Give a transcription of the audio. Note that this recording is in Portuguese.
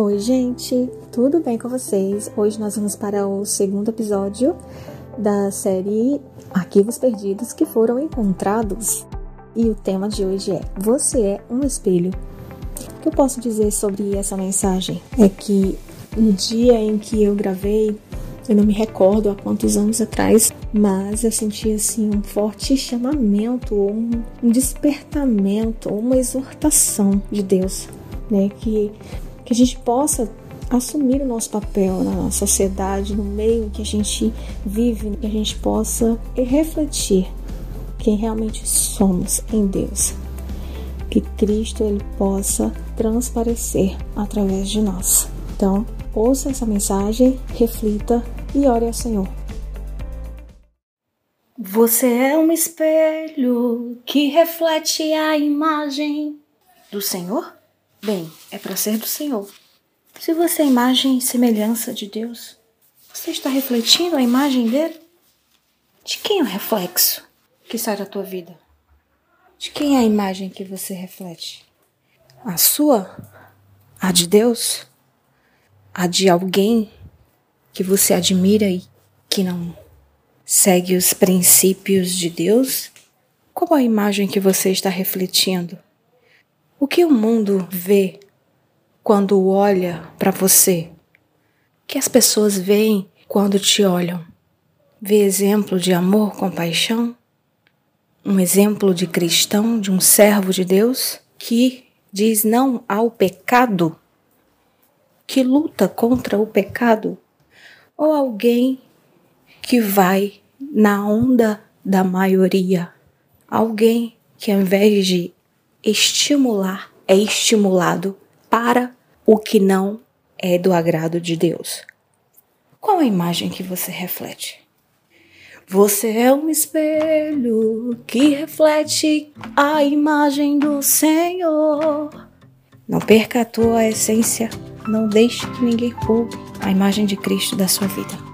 Oi, gente, tudo bem com vocês? Hoje nós vamos para o segundo episódio da série Arquivos Perdidos que foram encontrados. E o tema de hoje é: Você é um espelho. O que eu posso dizer sobre essa mensagem é que no dia em que eu gravei, eu não me recordo há quantos anos atrás, mas eu senti assim um forte chamamento, um, despertamento, uma exortação de Deus, né? Que que a gente possa assumir o nosso papel na sociedade, no meio que a gente vive, que a gente possa refletir quem realmente somos em Deus. Que Cristo ele possa transparecer através de nós. Então, ouça essa mensagem, reflita e ore ao Senhor. Você é um espelho que reflete a imagem do Senhor? Bem, é para ser do Senhor. Se você é imagem e semelhança de Deus, você está refletindo a imagem dele? De quem é o reflexo que sai da tua vida? De quem é a imagem que você reflete? A sua? A de Deus? A de alguém que você admira e que não segue os princípios de Deus? Qual a imagem que você está refletindo? O que o mundo vê quando olha para você? O que as pessoas veem quando te olham? Vê exemplo de amor, compaixão? Um exemplo de cristão, de um servo de Deus que diz não ao pecado? Que luta contra o pecado? Ou alguém que vai na onda da maioria? Alguém que ao invés de estimular é estimulado para o que não é do agrado de Deus. Qual a imagem que você reflete? Você é um espelho que reflete a imagem do Senhor. Não perca a tua essência, não deixe que ninguém roube a imagem de Cristo da sua vida.